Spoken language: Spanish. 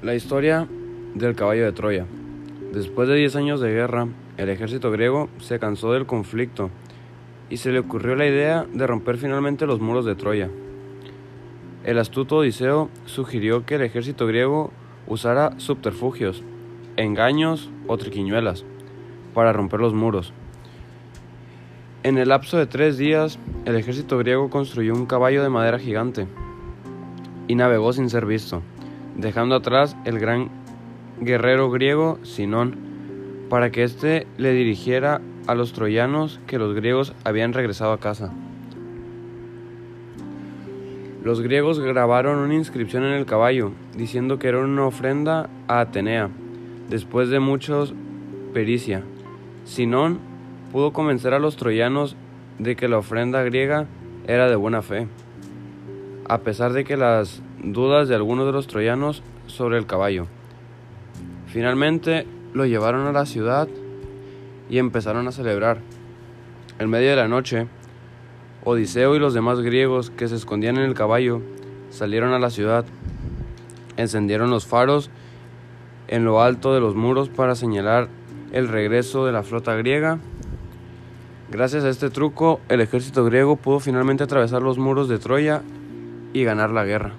La historia del caballo de Troya. Después de 10 años de guerra, el ejército griego se cansó del conflicto y se le ocurrió la idea de romper finalmente los muros de Troya. El astuto Odiseo sugirió que el ejército griego usara subterfugios, engaños o triquiñuelas para romper los muros. En el lapso de tres días, el ejército griego construyó un caballo de madera gigante y navegó sin ser visto dejando atrás el gran guerrero griego Sinón, para que éste le dirigiera a los troyanos que los griegos habían regresado a casa. Los griegos grabaron una inscripción en el caballo, diciendo que era una ofrenda a Atenea, después de muchos pericia. Sinón pudo convencer a los troyanos de que la ofrenda griega era de buena fe, a pesar de que las dudas de algunos de los troyanos sobre el caballo. Finalmente lo llevaron a la ciudad y empezaron a celebrar. En medio de la noche, Odiseo y los demás griegos que se escondían en el caballo salieron a la ciudad, encendieron los faros en lo alto de los muros para señalar el regreso de la flota griega. Gracias a este truco, el ejército griego pudo finalmente atravesar los muros de Troya y ganar la guerra.